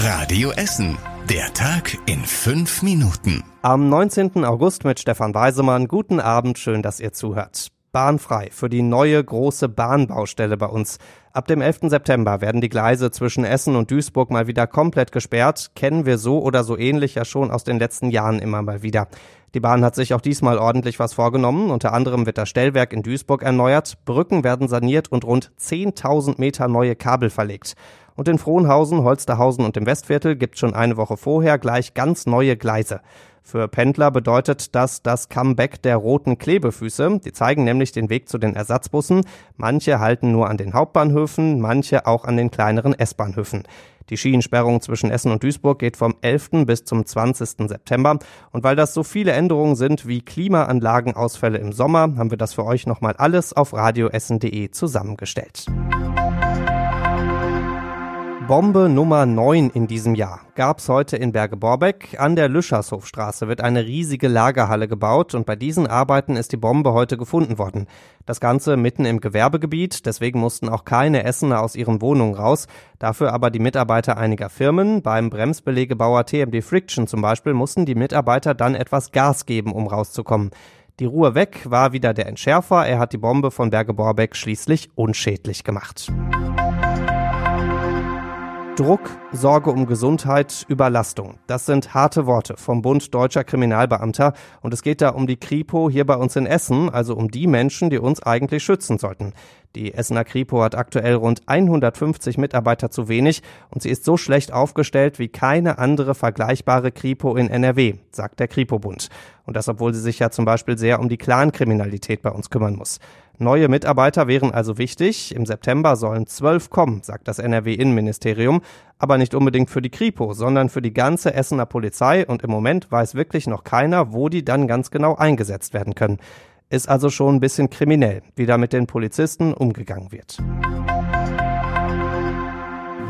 Radio Essen. Der Tag in fünf Minuten. Am 19. August mit Stefan Weisemann. Guten Abend, schön, dass ihr zuhört. Bahnfrei für die neue große Bahnbaustelle bei uns. Ab dem 11. September werden die Gleise zwischen Essen und Duisburg mal wieder komplett gesperrt. Kennen wir so oder so ähnlich ja schon aus den letzten Jahren immer mal wieder. Die Bahn hat sich auch diesmal ordentlich was vorgenommen. Unter anderem wird das Stellwerk in Duisburg erneuert, Brücken werden saniert und rund 10.000 Meter neue Kabel verlegt. Und in Frohnhausen, Holsterhausen und im Westviertel gibt schon eine Woche vorher gleich ganz neue Gleise. Für Pendler bedeutet das das Comeback der roten Klebefüße. Die zeigen nämlich den Weg zu den Ersatzbussen. Manche halten nur an den Hauptbahnhöfen, manche auch an den kleineren S-Bahnhöfen. Die Schienensperrung zwischen Essen und Duisburg geht vom 11. bis zum 20. September. Und weil das so viele Änderungen sind wie Klimaanlagenausfälle im Sommer, haben wir das für euch nochmal alles auf radioessen.de zusammengestellt. Bombe Nummer 9 in diesem Jahr gab's heute in Berge-Borbeck. An der Lüschershofstraße wird eine riesige Lagerhalle gebaut und bei diesen Arbeiten ist die Bombe heute gefunden worden. Das Ganze mitten im Gewerbegebiet, deswegen mussten auch keine Essener aus ihren Wohnungen raus. Dafür aber die Mitarbeiter einiger Firmen. Beim Bremsbelegebauer TMD Friction zum Beispiel mussten die Mitarbeiter dann etwas Gas geben, um rauszukommen. Die Ruhe weg war wieder der Entschärfer. Er hat die Bombe von Berge-Borbeck schließlich unschädlich gemacht. Druck, Sorge um Gesundheit, Überlastung. Das sind harte Worte vom Bund Deutscher Kriminalbeamter und es geht da um die Kripo hier bei uns in Essen, also um die Menschen, die uns eigentlich schützen sollten. Die Essener Kripo hat aktuell rund 150 Mitarbeiter zu wenig und sie ist so schlecht aufgestellt wie keine andere vergleichbare Kripo in NRW, sagt der Kripo-Bund. Und das, obwohl sie sich ja zum Beispiel sehr um die Clankriminalität bei uns kümmern muss. Neue Mitarbeiter wären also wichtig. Im September sollen zwölf kommen, sagt das NRW-Innenministerium. Aber nicht unbedingt für die Kripo, sondern für die ganze Essener Polizei. Und im Moment weiß wirklich noch keiner, wo die dann ganz genau eingesetzt werden können. Ist also schon ein bisschen kriminell, wie da mit den Polizisten umgegangen wird.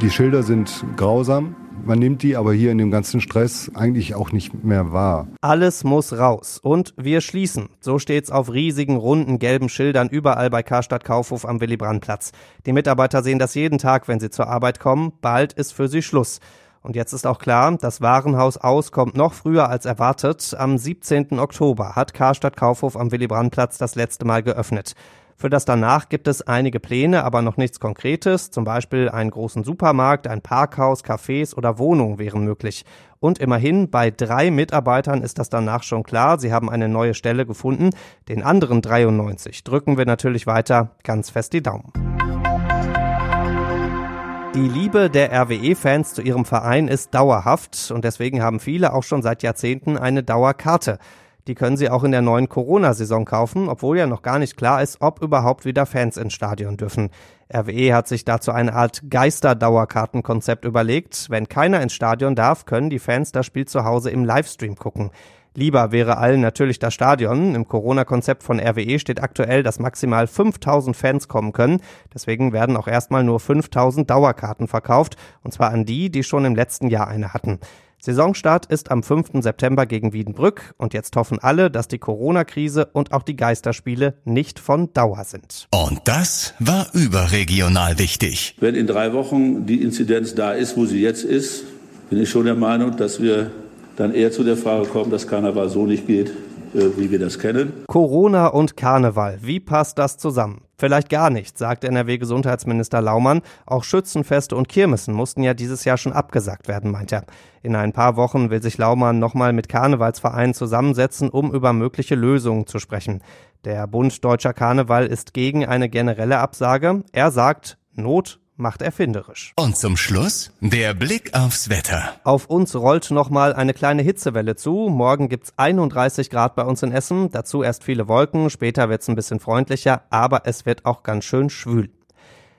Die Schilder sind grausam. Man nimmt die aber hier in dem ganzen Stress eigentlich auch nicht mehr wahr. Alles muss raus. Und wir schließen. So steht's auf riesigen, runden, gelben Schildern überall bei Karstadt Kaufhof am Willy-Brandt-Platz. Die Mitarbeiter sehen das jeden Tag, wenn sie zur Arbeit kommen. Bald ist für sie Schluss. Und jetzt ist auch klar, das Warenhaus aus kommt noch früher als erwartet. Am 17. Oktober hat Karstadt Kaufhof am Willy-Brandt-Platz das letzte Mal geöffnet. Für das danach gibt es einige Pläne, aber noch nichts Konkretes. Zum Beispiel einen großen Supermarkt, ein Parkhaus, Cafés oder Wohnungen wären möglich. Und immerhin, bei drei Mitarbeitern ist das danach schon klar. Sie haben eine neue Stelle gefunden. Den anderen 93 drücken wir natürlich weiter ganz fest die Daumen. Die Liebe der RWE-Fans zu ihrem Verein ist dauerhaft und deswegen haben viele auch schon seit Jahrzehnten eine Dauerkarte. Die können Sie auch in der neuen Corona-Saison kaufen, obwohl ja noch gar nicht klar ist, ob überhaupt wieder Fans ins Stadion dürfen. RWE hat sich dazu eine Art Geister-Dauerkartenkonzept überlegt. Wenn keiner ins Stadion darf, können die Fans das Spiel zu Hause im Livestream gucken. Lieber wäre allen natürlich das Stadion. Im Corona-Konzept von RWE steht aktuell, dass maximal 5000 Fans kommen können. Deswegen werden auch erstmal nur 5000 Dauerkarten verkauft, und zwar an die, die schon im letzten Jahr eine hatten. Saisonstart ist am 5. September gegen Wiedenbrück und jetzt hoffen alle, dass die Corona-Krise und auch die Geisterspiele nicht von Dauer sind. Und das war überregional wichtig. Wenn in drei Wochen die Inzidenz da ist, wo sie jetzt ist, bin ich schon der Meinung, dass wir dann eher zu der Frage kommen, dass Karneval so nicht geht, wie wir das kennen. Corona und Karneval, wie passt das zusammen? Vielleicht gar nicht, sagt NRW-Gesundheitsminister Laumann. Auch Schützenfeste und Kirmessen mussten ja dieses Jahr schon abgesagt werden, meint er. In ein paar Wochen will sich Laumann nochmal mit Karnevalsvereinen zusammensetzen, um über mögliche Lösungen zu sprechen. Der Bund Deutscher Karneval ist gegen eine generelle Absage. Er sagt, Not macht erfinderisch. Und zum Schluss der Blick aufs Wetter. Auf uns rollt nochmal eine kleine Hitzewelle zu. Morgen gibt's 31 Grad bei uns in Essen. Dazu erst viele Wolken. Später wird's ein bisschen freundlicher, aber es wird auch ganz schön schwül.